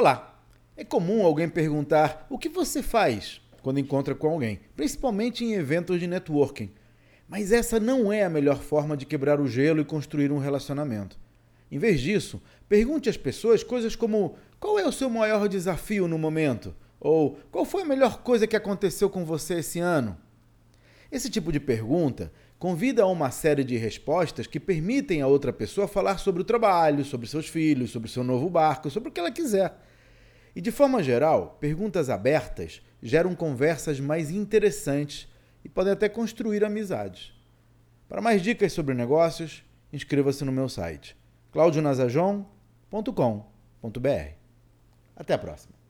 Olá! É comum alguém perguntar o que você faz quando encontra com alguém, principalmente em eventos de networking. Mas essa não é a melhor forma de quebrar o gelo e construir um relacionamento. Em vez disso, pergunte às pessoas coisas como: qual é o seu maior desafio no momento? Ou qual foi a melhor coisa que aconteceu com você esse ano? Esse tipo de pergunta convida a uma série de respostas que permitem a outra pessoa falar sobre o trabalho, sobre seus filhos, sobre seu novo barco, sobre o que ela quiser. E de forma geral, perguntas abertas geram conversas mais interessantes e podem até construir amizades. Para mais dicas sobre negócios, inscreva-se no meu site claudionazajon.com.br. Até a próxima.